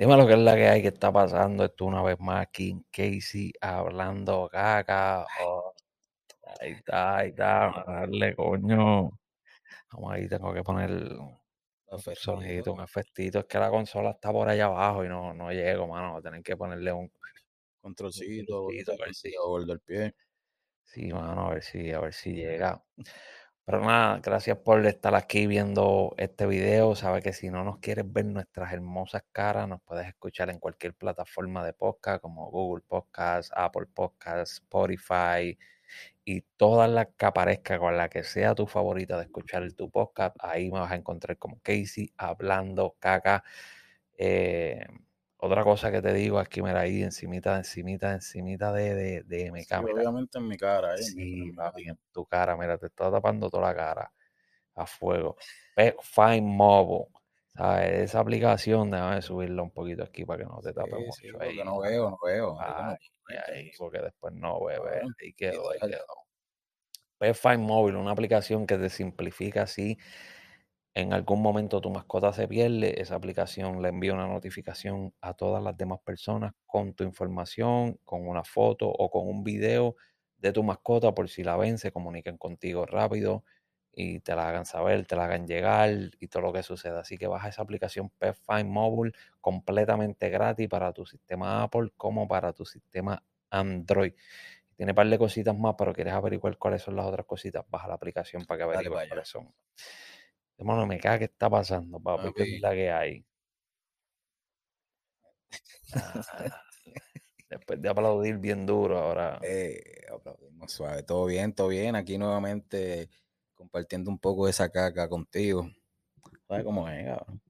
Dime lo que es la que hay que está pasando. Esto una vez más en Casey hablando caca. Oh, ahí está, ahí está. a Darle coño. Vamos ahí, tengo que poner un sonidito, un efectito. Es que la consola está por allá abajo y no, no llego, mano. Tener que ponerle un Controlcito, a ver si. del pie. Sí, mano, a ver si, a ver si llega. Pero nada, gracias por estar aquí viendo este video. Sabe que si no nos quieres ver nuestras hermosas caras, nos puedes escuchar en cualquier plataforma de podcast como Google Podcast, Apple Podcast, Spotify y todas las que aparezca con la que sea tu favorita de escuchar tu podcast. Ahí me vas a encontrar como Casey hablando caca. Eh, otra cosa que te digo aquí, mira, ahí encimita, encimita, encimita de, de, de MK. Sí, mira. obviamente en mi cara, ¿eh? Sí, papi, en tu cara, mira, te está tapando toda la cara a fuego. Fine Mobile, ¿sabes? Esa aplicación, déjame subirla un poquito aquí para que no te tape Sí, mucho sí, ahí. porque no veo, no veo. Ay, ahí, porque después no, Cabrón, ahí quedó, ahí quedó. Fine Mobile, una aplicación que te simplifica así. En algún momento tu mascota se pierde, esa aplicación le envía una notificación a todas las demás personas con tu información, con una foto o con un video de tu mascota por si la ven, se comuniquen contigo rápido y te la hagan saber, te la hagan llegar y todo lo que suceda. Así que baja esa aplicación Pet Find Mobile completamente gratis para tu sistema Apple como para tu sistema Android. Tiene un par de cositas más, pero quieres averiguar cuáles son las otras cositas, baja la aplicación para que averigües cuáles son. Hermano, me caga que está pasando, papi. ¿Qué es la que hay? Ah, después de aplaudir bien duro, ahora. Eh, aplaudimos suave. Todo bien, todo bien. Aquí nuevamente compartiendo un poco de esa caca contigo. ¿Sabes cómo es, cabrón?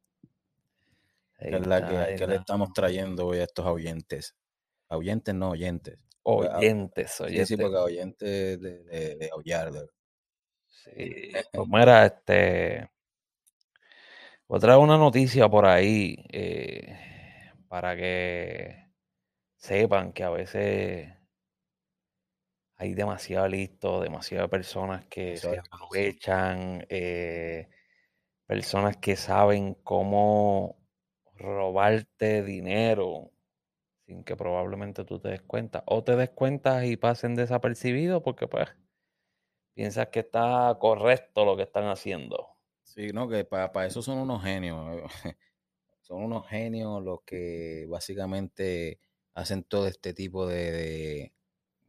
ahí ¿Qué es la que, que le estamos trayendo hoy a estos oyentes? Oyentes no, oyentes. Oyentes, Sí, oyentes. sí, porque oyentes de, de, de aullar, de- Sí, pues mira, este. Voy a traer una noticia por ahí eh, para que sepan que a veces hay demasiado listo, demasiadas personas que se aprovechan, eh, personas que saben cómo robarte dinero sin que probablemente tú te des cuenta. O te des cuenta y pasen desapercibidos porque pues piensas que está correcto lo que están haciendo. Sí, no, que para eso son unos genios. Son unos genios los que básicamente hacen todo este tipo de, de-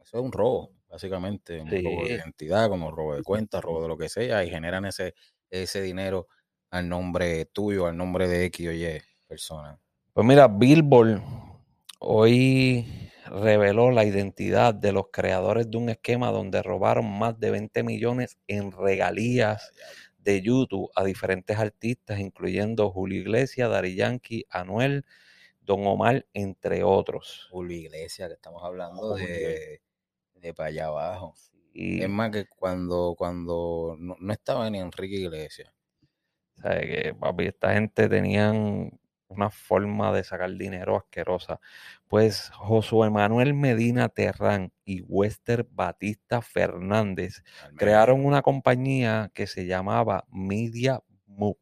Eso es un robo, básicamente. Un robo de identidad, como robo de cuenta, robo de lo que sea, y generan ese, ese dinero al nombre tuyo, al nombre de X o Y persona. Pues mira, Billboard hoy reveló la identidad de los creadores de un esquema donde robaron más de 20 millones en regalías de YouTube a diferentes artistas, incluyendo Julio Iglesias, Dari Yankee, Anuel, Don Omar, entre otros. Julio Iglesias, que estamos hablando de, de para allá abajo. Y Es más que cuando, cuando no, no estaba ni Enrique Iglesias. sabe que, papi, esta gente tenían una forma de sacar dinero asquerosa. Pues Josué Manuel Medina Terrán y Wester Batista Fernández crearon una compañía que se llamaba Media Move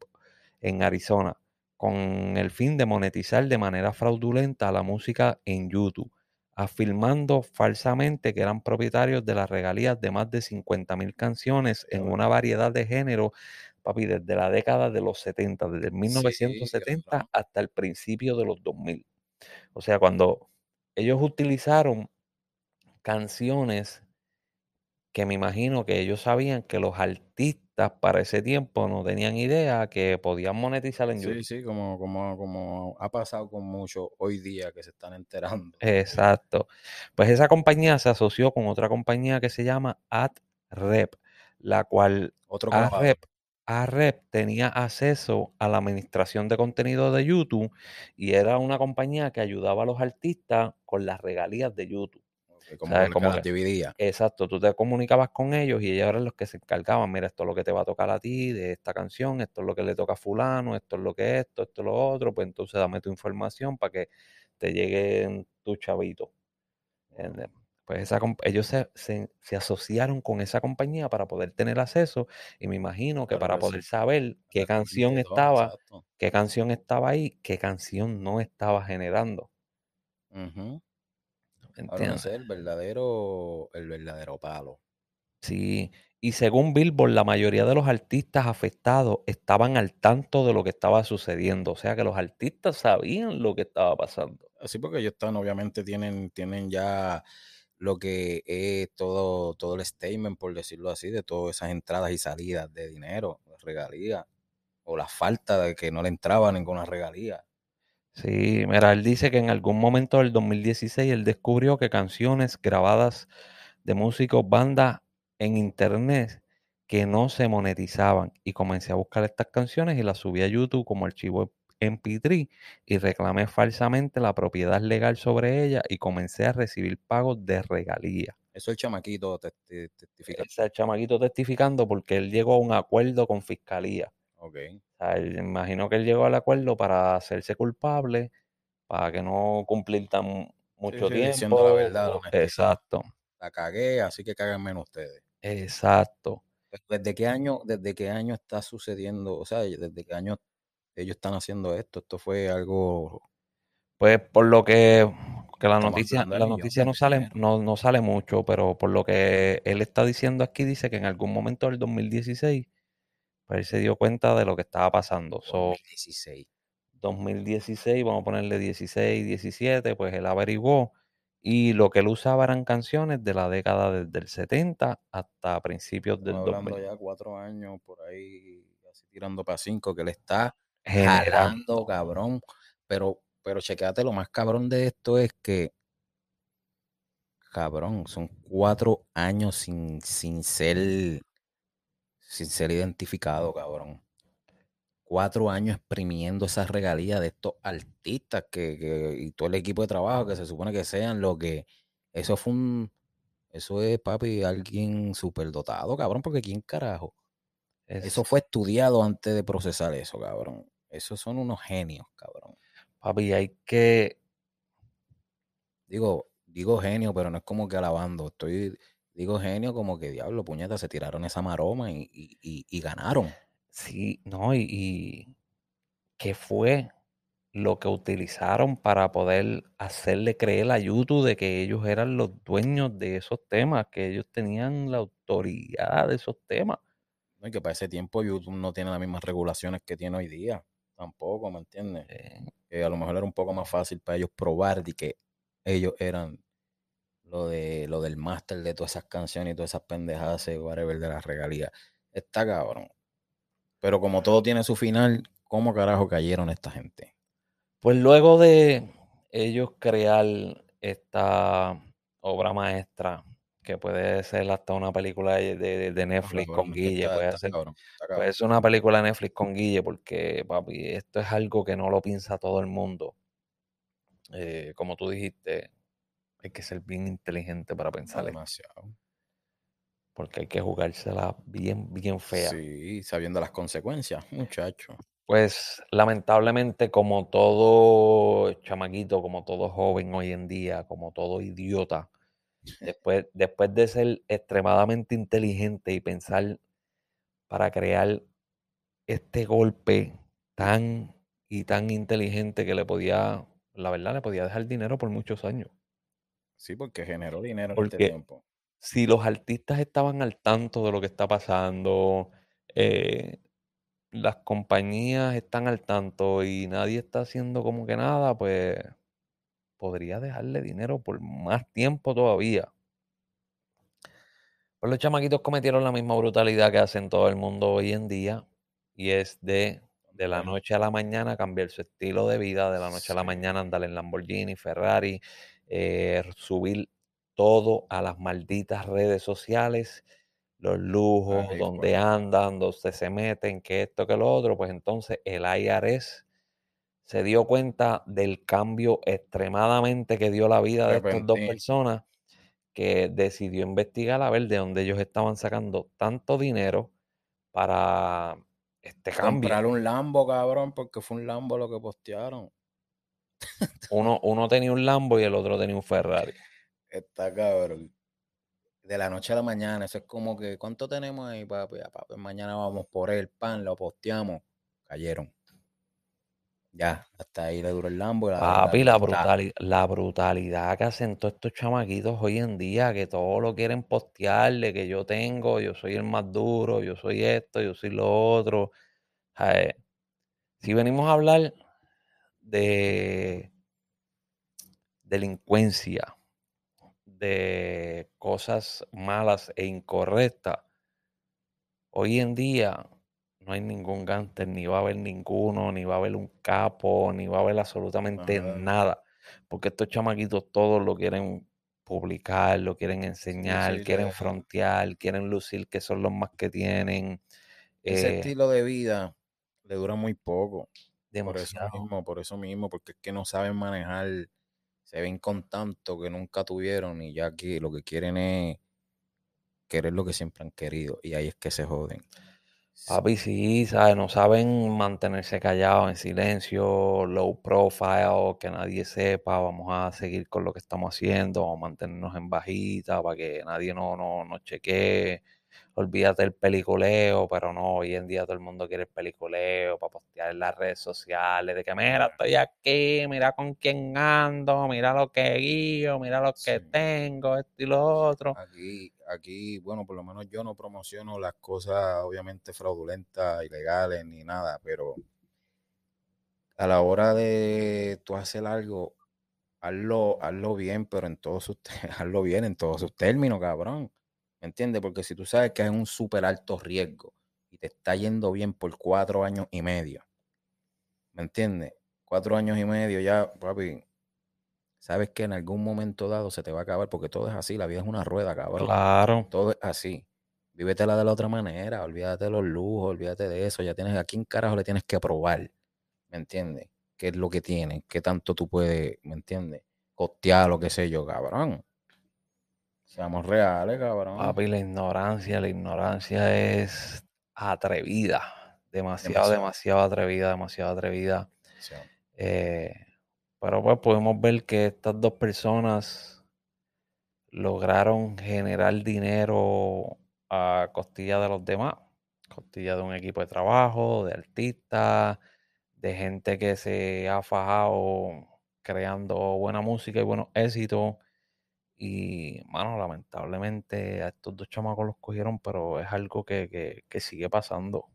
en Arizona con el fin de monetizar de manera fraudulenta la música en YouTube, afirmando falsamente que eran propietarios de las regalías de más de 50 mil canciones en una variedad de géneros, papi, desde la década de los 70, desde el 1970 cabrón. hasta el principio de los 2000. O sea, cuando ellos utilizaron canciones que me imagino que ellos sabían que los artistas para ese tiempo no tenían idea que podían monetizar en YouTube. Sí, sí, como, como, como ha pasado con muchos hoy día que se están enterando. Exacto. Pues esa compañía se asoció con otra compañía que se llama AdRep, la cual Otro. AdRep, AdRep tenía acceso a la administración de contenido de YouTube y era una compañía que ayudaba a los artistas con las regalías de YouTube. Como, dividía. Exacto, tú te comunicabas con ellos y ellos eran los que se encargaban, mira, esto es lo que te va a tocar a ti de esta canción, esto es lo que le toca a fulano, esto es lo que es esto, esto es lo otro, pues entonces dame tu información para que te lleguen tu chavito. Pues esa ellos se se se asociaron con esa compañía para poder tener acceso, y me imagino que Para poder saber qué canción estaba exacto. qué canción estaba ahí, qué canción no estaba generando. Ujú. ¿Me Ahora no entiendes? sé, el verdadero el verdadero palo. Sí, y según Billboard, la mayoría de los artistas afectados estaban al tanto de lo que estaba sucediendo, o sea, que los artistas sabían lo que estaba pasando. Así porque ellos están, obviamente tienen tienen ya lo que es todo todo el statement, por decirlo así, de todas esas entradas y salidas de dinero, regalías, o la falta de que no le entraba ninguna regalía. Sí, mira, él dice que en algún momento del 2016 él descubrió que canciones grabadas de músicos, bandas en internet que no se monetizaban y comencé a buscar estas canciones y las subí a YouTube como archivo MP3 y reclamé falsamente la propiedad legal sobre ellas y comencé a recibir pagos de regalías. Eso el chamaquito testi testifica. Ese chamaquito testificando porque él llegó a un acuerdo con fiscalía. Okey. O sea, imagino que él llegó al acuerdo para hacerse culpable, para que no cumplir tan mucho sí, diciendo la tiempo. verdad, la honestidad. exacto, La cagué, así que cagan menos ustedes. exacto. ¿Desde qué año desde qué año está sucediendo? O sea, ¿desde qué año ellos están haciendo esto? Esto fue algo Pues, por lo que que la noticia la noticia no sale no no sale mucho, pero por lo que él está diciendo aquí, dice que en algún momento del 2016, pues, él se dio cuenta de lo que estaba pasando. So 2016. 2016, vamos a ponerle 16, 17, pues él averiguó y lo que él usaba eran canciones de la década desde el 70 hasta principios del Estamos hablando 2000. ya 4 años por ahí, casi tirando para 5, que le está Generando. jalando, cabrón. Pero pero chequéate, lo más cabrón de esto es que cabrón, son 4 años sin sin ser sin ser identificado, cabrón. 4 años exprimiendo esas regalías de estos artistas que que y todo el equipo de trabajo que se supone que sean lo que eso fue un eso es, papi, alguien superdotado, cabrón, porque quién carajo. Eso Es fue estudiado antes de procesar eso, cabrón. Esos son unos genios, cabrón. papi, hay que Digo digo genio, pero no es como que alabando, estoy digo genio como que diablo, puñeta, se tiraron esa maroma y y y y ganaron. Sí, no, y y ¿qué fue lo que utilizaron para poder hacerle creer a YouTube de que ellos eran los dueños de esos temas, que ellos tenían la autoridad de esos temas? No, y que para ese tiempo YouTube no tiene las mismas regulaciones que tiene hoy día, tampoco, ¿me entiendes? Que a lo mejor era un poco más fácil para ellos probar de que ellos eran lo de lo del máster de todas esas canciones y todas esas pendejadas y whatever de las regalías. Está cabrón. Pero como todo tiene su final, ¿cómo carajo cayeron esta gente? pues luego de ellos crear esta obra maestra, que puede ser hasta una película de de de No, Netflix con Guille, está puede está ser cabrón, puede ser una película de Netflix con Guille, porque, papi, esto es algo que no lo piensa todo el mundo. Eh, como tú dijiste, hay que ser bien inteligente para pensar demasiado. porque hay que jugársela bien, bien fea. Sí, sabiendo las consecuencias, muchacho. Pues, lamentablemente, como todo chamaquito, como todo joven hoy en día, como todo idiota, después después de ser extremadamente inteligente y pensar para crear este golpe tan y tan inteligente que le podía, la verdad, le podía dejar dinero por muchos años. Sí, porque generó dinero en este tiempo. si los artistas estaban al tanto de lo que está pasando, eh, las compañías están al tanto y nadie está haciendo como que nada, pues podría dejarle dinero por más tiempo todavía. Pues los chamaquitos cometieron la misma brutalidad que hacen todo el mundo hoy en día y es de de la noche a la mañana cambiar su estilo de vida, de la noche a la mañana andar en Lamborghini, Ferrari, eh, subir todo a las malditas redes sociales, los lujos, fue. andan, dónde se meten, que esto, que lo otro, pues entonces el IRS se dio cuenta del cambio extremadamente que dio la vida de estas 2 Repentino. personas, que decidió investigar a ver de dónde ellos estaban sacando tanto dinero para este cambio. Comprar un Lambo, cabrón, porque fue un Lambo lo que postearon. Uno uno tenía un Lambo y el otro tenía un Ferrari. Está cabrón. De la noche a la mañana, eso es como que, ¿cuánto tenemos ahí, papi? Ah, papi, mañana vamos por el pan, lo posteamos. Cayeron. Ya, hasta ahí le duró el Lambo. la Papi, la, está- brutali- la brutalidad que hacen todos estos chamaquitos hoy en día, que todo lo quieren postear, de que yo tengo, yo soy el más duro, yo soy esto, yo soy lo otro. Si venimos a hablar de delincuencia, de cosas malas e incorrectas, hoy en día no hay ningún gánster, ni va a haber ninguno, ni va a haber un capo, ni va a haber absolutamente Nada. nada, porque estos chamaquitos todos lo quieren publicar, lo quieren enseñar, quieren frontear, quieren lucir que son los más que tienen. Ese eh, estilo de vida le dura muy poco. Por eso mismo, por eso mismo, porque es que no saben manejar, se ven con tanto que nunca tuvieron y ya que lo que quieren es querer lo que siempre han querido y ahí es que se joden. Papi, sí, ¿sabes? No saben mantenerse callados en silencio, low profile, que nadie sepa, vamos a seguir con lo que estamos haciendo, vamos a mantenernos en bajita para que nadie no, no, nos chequee. Olvídate del peliculeo, pero no, hoy en día todo el mundo quiere el peliculeo para postear en las redes sociales, de que mira, estoy aquí, mira con quién ando, mira lo que guío, mira lo que Sí. tengo, esto y lo otro. Aquí, aquí, bueno, por lo menos yo no promociono las cosas obviamente fraudulentas, ilegales ni nada, pero a la hora de tú hacer algo, hazlo, hazlo bien, pero en todos sus, hazlo bien en todos sus términos, cabrón. ¿Me entiendes? Porque si tú sabes que es un súper alto riesgo y te está yendo bien por cuatro años y medio, ¿me entiendes? Cuatro años y medio ya, papi, sabes que en algún momento dado se te va a acabar porque todo es así, la vida es una rueda, cabrón. Claro. Todo es así. Vívetela de la otra manera, olvídate de los lujos, olvídate de eso. Ya tienes, ¿a quién carajo le tienes que probar? ¿Me entiendes? ¿Qué es lo que tienes? ¿Qué tanto tú puedes, ¿me entiendes? Costear lo que sé yo, cabrón. Seamos reales, cabrón. Papi, la ignorancia, la ignorancia es atrevida, demasiado, Demasiado. demasiado atrevida, demasiado atrevida. Eh, pero pues podemos ver que estas dos personas lograron generar dinero a costilla de los demás, costilla de un equipo de trabajo, de artistas, de gente que se ha fajado creando buena música y buenos éxitos. Y, mano, lamentablemente a estos dos chamacos los cogieron, pero es algo que, que- que sigue pasando.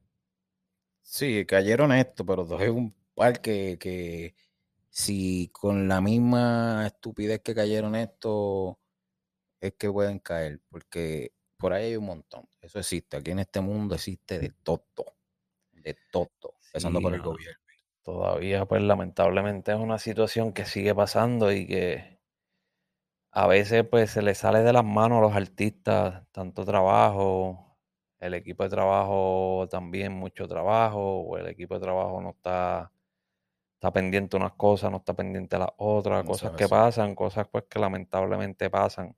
sí, cayeron esto, pero es un par que, que si con la misma estupidez que cayeron esto, es que pueden caer, porque por ahí hay un montón. Eso existe. Aquí en este mundo existe de todo. De todo. Empezando Sí, por el gobierno. Todavía, pues lamentablemente es una situación que sigue pasando y que a veces pues se les sale de las manos a los artistas tanto trabajo, el equipo de trabajo también mucho trabajo, o el equipo de trabajo no está, está pendiente de unas cosas, no está pendiente de las otras, cosas que pasan, cosas pues que lamentablemente pasan.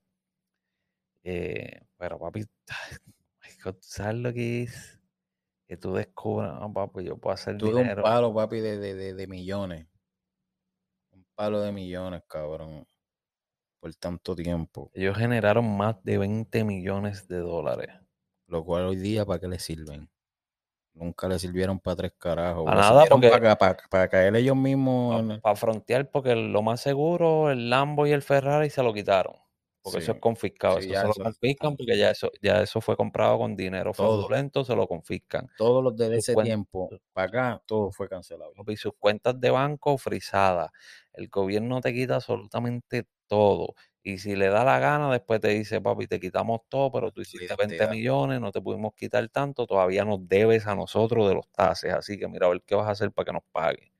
Eh, pero papi, ¿tú sabes lo que es? Que tú descubras, "Ah, papi, yo puedo hacer un dinero. palo, papi, de, de, de, de millones. Un palo de millones, cabrón. Por tanto tiempo. Ellos generaron más de 20 millones de dólares. Lo cual hoy día, ¿para qué le sirven? Nunca le sirvieron para tres carajos. Le nada, porque- para, para, para caer ellos mismos. Para frontear, porque lo más seguro, el Lambo y el Ferrari se lo quitaron. Porque eso Sí, es confiscado. sí, eso se lo eso- confiscan porque ya eso, ya eso fue comprado con dinero Todo. fraudulento, se lo confiscan. Todos los de ese tiempo, para acá, todo fue cancelado. Papi, sus cuentas de banco frisadas. El gobierno te quita absolutamente todo. Y si le da la gana, después te dice, papi, te quitamos todo, pero tú hiciste Olvídate 20 ya. millones, no te pudimos quitar tanto, todavía nos debes a nosotros de los tases. Así que mira a ver qué vas a hacer para que nos pague.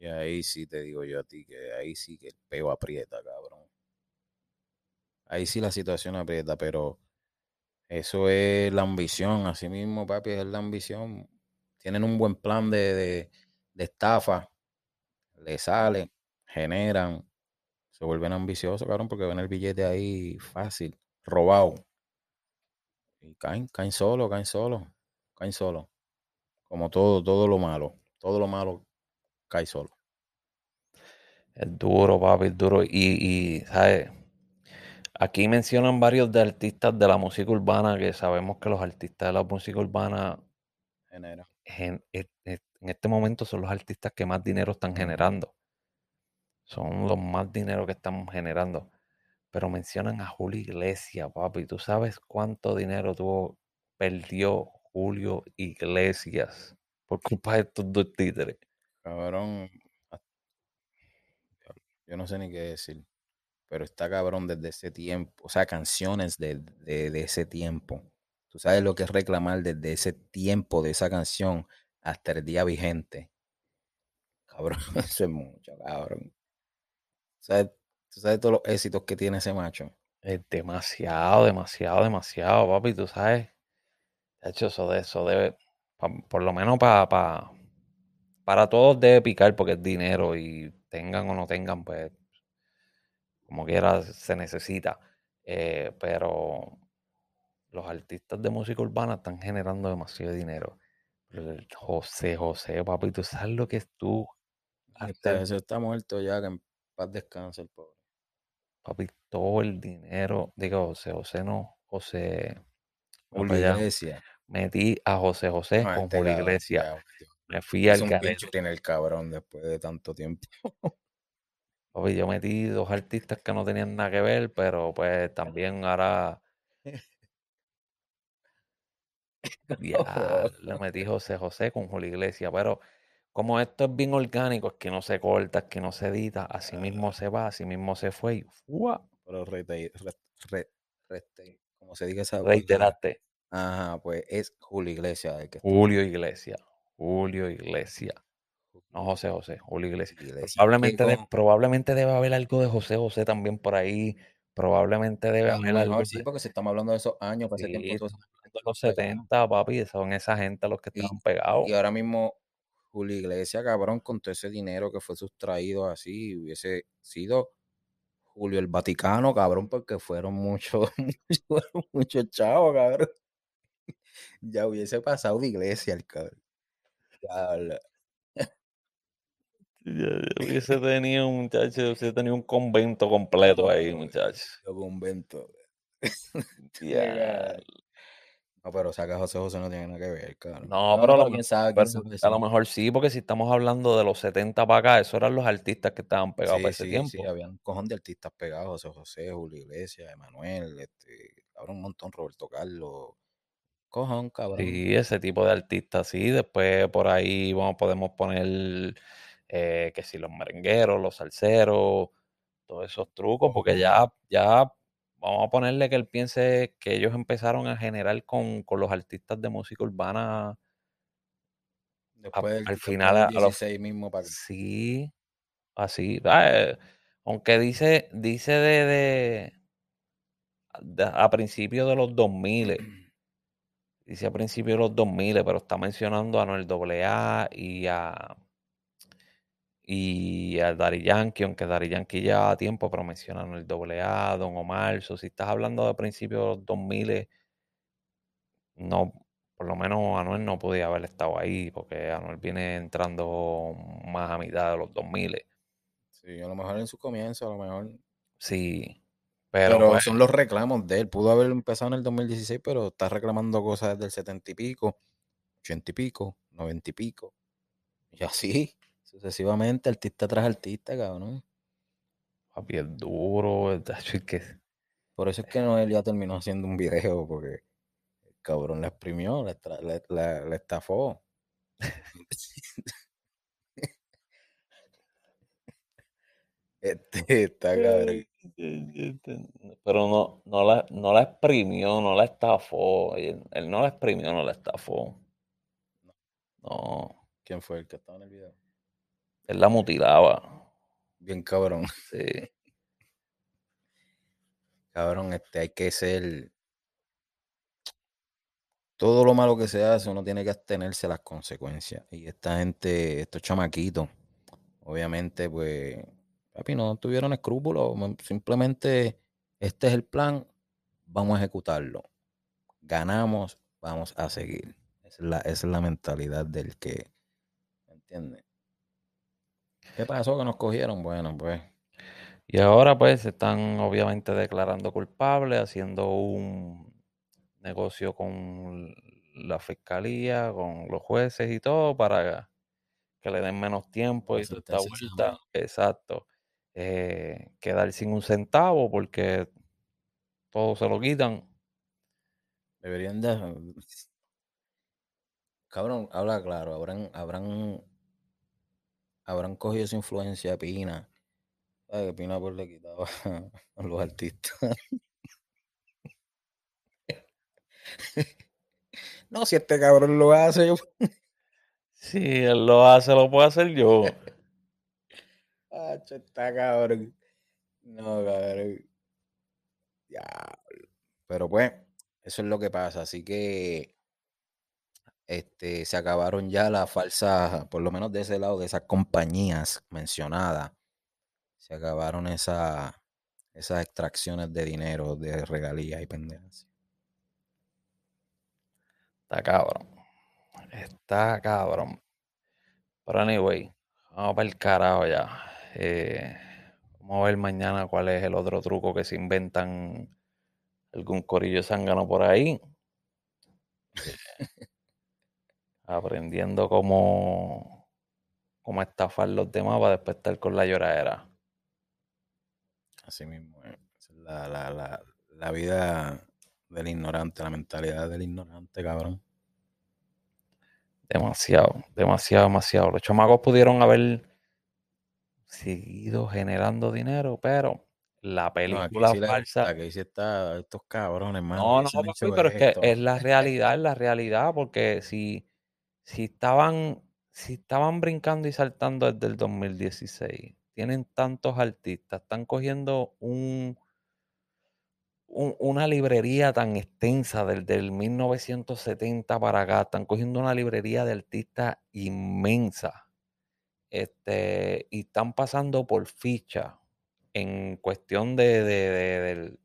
Y ahí sí te digo yo a ti que ahí sí que el peo aprieta, cabrón. Ahí sí la situación aprieta, pero eso es la ambición, así mismo, papi, es la ambición. Tienen un buen plan de, de, de estafa, le sale, generan, se vuelven ambiciosos, cabrón, porque ven el billete ahí fácil, robado. Y caen, caen solo, caen solo, caen solo. Como todo, todo lo malo, todo lo malo cae solo. Es duro, papi, es duro. Y, y, ¿sabes? Aquí mencionan varios de artistas de la música urbana que sabemos que los artistas de la música urbana Genera. gen- e- e- en este momento son los artistas que más dinero están generando. Son los más dinero que están generando. Pero mencionan a Julio Iglesias, papi. ¿Tú sabes cuánto dinero tuvo, perdió Julio Iglesias por culpa de estos dos títeres? Cabrón. Yo no sé ni qué decir. Pero está cabrón desde ese tiempo. O sea, canciones de, de, de ese tiempo. Tú sabes lo que es reclamar desde ese tiempo de esa canción hasta el día vigente. Cabrón, eso es mucho, cabrón. ¿Sabes? ¿Tú sabes todos los éxitos que tiene ese macho? Es demasiado, demasiado, demasiado, papi. Tú sabes. De hecho, eso de eso debe, pa- por lo menos para para todos debe picar porque es dinero y tengan o no tengan, pues como quiera se necesita. Eh, pero los artistas de música urbana están generando demasiado dinero. José, José, papi, tú sabes lo que es tú Está, hacer, ese está muerto ya, que en paz descanse el pobre. papi, todo el dinero. Digo, José, José no, José. Julio. Metí a José José No, con este Julio cabrón, Iglesias. tío. Me fui al un garete. pincho en el cabrón después de tanto tiempo. Papi, yo metí dos artistas que no tenían nada que ver, pero pues también ahora ya le metí José José con Julio Iglesias. Pero como esto es bien orgánico, es que no se corta, es que no se edita, así mismo se va, así mismo se fue y ¡fua! Pero rete, re, re- rete- como se diga esa reiteraste. Ajá, pues es Julio Iglesias el que. Julio Iglesias, Julio Iglesias. No José José, Julio Iglesias. Iglesias. Probablemente, de- probablemente debe haber algo de José José también por ahí. Probablemente debe a lo haber algo sí, de- porque si estamos hablando de esos años, para ese Sí, tiempo de los pegados. 70, papi, son esa gente los que estaban pegados. Y ahora mismo Julio Iglesias, cabrón, con todo ese dinero que fue sustraído así, hubiese sido Julio el Vaticano, cabrón, porque fueron muchos, muchos chavos, cabrón. Ya hubiese pasado de iglesia el cabrón. Ya, ya hubiese tenido un muchacho, hubiese tenido un convento completo ahí, muchacho. Yo convento. Ya. No, pero o sea que José José no tiene nada que ver, cabrón. No, pero a lo, quién mejor, sabe, quién pero sabe, a lo sí. mejor sí, porque si estamos hablando de los 70 para acá, esos eran los artistas que estaban pegados Sí, para ese sí, tiempo. sí, había un cojón de artistas pegados, José José, Julio Iglesias, Emanuel, este, cabrón, un montón, Roberto Carlos, cojón, cabrón. Sí, ese tipo de artistas, sí. Después por ahí vamos, podemos poner eh, que si los merengueros, los salseros, todos esos trucos, porque ya, ya vamos a ponerle que él piense que ellos empezaron a generar con, con los artistas de música urbana Después, del- al final a- los- 16 mismo para Sí, así. ah, eh, aunque dice, dice de, de, de- a principios de los 2000, dice a principios de los 2000, pero está mencionando a Noel AA y a y a Daddy Yankee, aunque Daddy Yankee ya tiempo, pero menciona a Noel AA, Don Omar, so, si estás hablando de principios de los 2000, no, por lo menos Anuel no podía haber estado ahí, porque Anuel viene entrando más a mitad de los 2000. Sí, a lo mejor en su comienzo, a lo mejor. Sí, pero, Pero, pues, son los reclamos de él. Pudo haber empezado en el 2016, pero está reclamando cosas desde el 70 y pico, 80 y pico, 90 y pico. Y así, sucesivamente, artista tras artista, cabrón. papi, es duro, es- es que Por eso es que Noel ya terminó haciendo un video, porque el cabrón la exprimió, la, la- la- la estafó. Este está cabrón. Pero no, no, la, no la exprimió, no la estafó. Él, él no la exprimió, no la estafó. No, ¿Quién fue el que estaba en el video? Él la mutilaba. Bien cabrón. Sí. Cabrón, este, hay que ser. Todo lo malo que se hace, uno tiene que abstenerse a las consecuencias. Y esta gente, estos chamaquitos, obviamente, pues, papi, no tuvieron escrúpulos. Simplemente, este es el plan, vamos a ejecutarlo. Ganamos, vamos a seguir. Esa es la, esa es la mentalidad del que, ¿me entiendes? ¿Qué pasó que nos cogieron? Bueno, pues, Y ahora pues se están obviamente declarando culpables, haciendo un negocio con la fiscalía, con los jueces y todo para que le den menos tiempo y toda vuelta. Exacto. Eh, quedar sin un centavo porque todo se lo quitan. Deberían de... Cabrón, habla claro, habrán, habrán, habrán cogido esa influencia Pina. ¿Sabes que Pina pues le quitaba a los artistas? no, si este cabrón lo hace, yo... Si él lo hace, lo puedo hacer yo. ah, está cabrón. No, cabrón. Ya. Pero pues, eso es lo que pasa. Así que este, se acabaron ya las falsas, por lo menos de ese lado, de esas compañías mencionadas, se acabaron esa, esas extracciones de dinero, de regalías y pendejas. Está cabrón. Está cabrón. Pero anyway, vamos para el carajo ya. Eh, vamos a ver mañana cuál es el otro truco que se inventan algún corillo zángano por ahí. aprendiendo cómo, cómo estafar los demás para después estar con la lloradera. Así mismo, eh. la, la, la, la vida del ignorante, la mentalidad del ignorante, cabrón. Demasiado, demasiado, demasiado. Los chamacos pudieron haber seguido generando dinero, pero la película falsa. que está estos cabrones, No, no, pero es que es la realidad, es la realidad, porque si si estaban, si estaban brincando y saltando desde el 2016, tienen tantos artistas, están cogiendo un, una librería tan extensa desde el 1970 para acá, están cogiendo una librería de artistas inmensa. Este, y están pasando por ficha en cuestión de, del,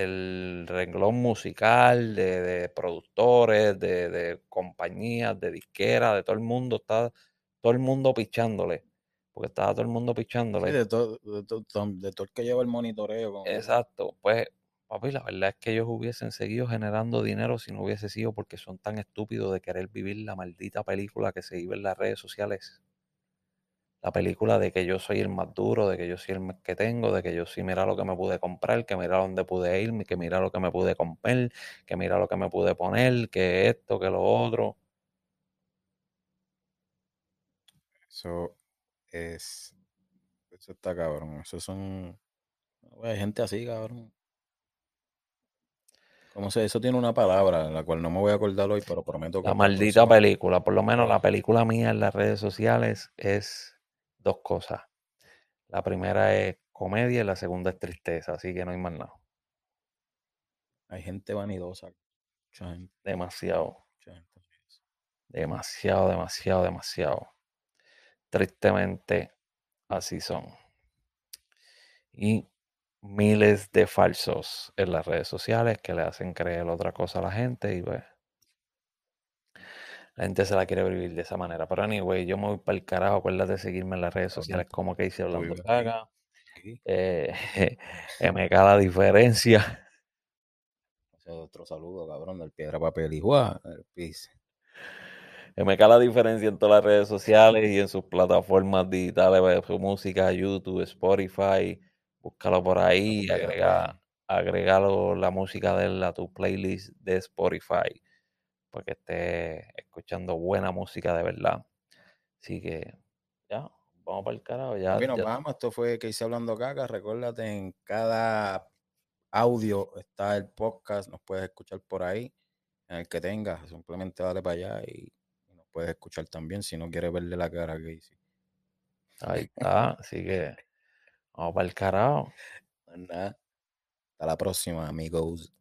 del renglón musical, de, productores, de, compañías, de disqueras, de todo el mundo, está todo el mundo pichándole. Porque estaba todo el mundo pichándole. de, todo, de, todo el que lleva el monitoreo. Exacto. Pues, papi, la verdad es que ellos hubiesen seguido generando dinero si no hubiese sido porque son tan estúpidos de querer vivir la maldita película que se vive en las redes sociales la película de que yo soy el más duro, de que yo soy el más que tengo, de que yo sí mira lo que me pude comprar, que mira dónde pude ir, que mira lo que me pude comprar, que mira lo que me pude poner, que esto, que lo otro. Eso es. Eso está cabrón. Eso son. Hay gente así, cabrón. ¿Cómo se? Eso tiene una palabra, la cual no me voy a acordar hoy, pero prometo que. La maldita película. Por lo menos la película mía en las redes sociales es dos cosas. La primera es comedia y la segunda es tristeza, así que no hay más nada. Hay gente vanidosa. Demasiado. Demasiado, demasiado, demasiado. Tristemente, así son. Y miles de falsos en las redes sociales que le hacen creer otra cosa a la gente y pues la gente se la quiere vivir de esa manera. Pero anyway, yo me voy para el carajo. Acuérdate de seguirme en las redes sociales como que hice hablando caga. Eh, MK la diferencia. otro saludo, cabrón, del piedra, papel y juá, MK la diferencia en todas las redes sociales y en sus plataformas digitales, su música, YouTube, Spotify. Búscalo por ahí, agrega, agregalo la música de él a tu playlist de Spotify porque esté escuchando buena música de verdad. Así que ya, vamos para el carajo. Ya, bueno, vamos, esto fue que hice hablando caca. Recuérdate, en cada audio está el podcast, nos puedes escuchar por ahí, en el que tengas, simplemente dale para allá y, nos puedes escuchar también si no quieres verle la cara que hice. Ahí está, así que vamos para el carajo. Hasta la próxima, amigos.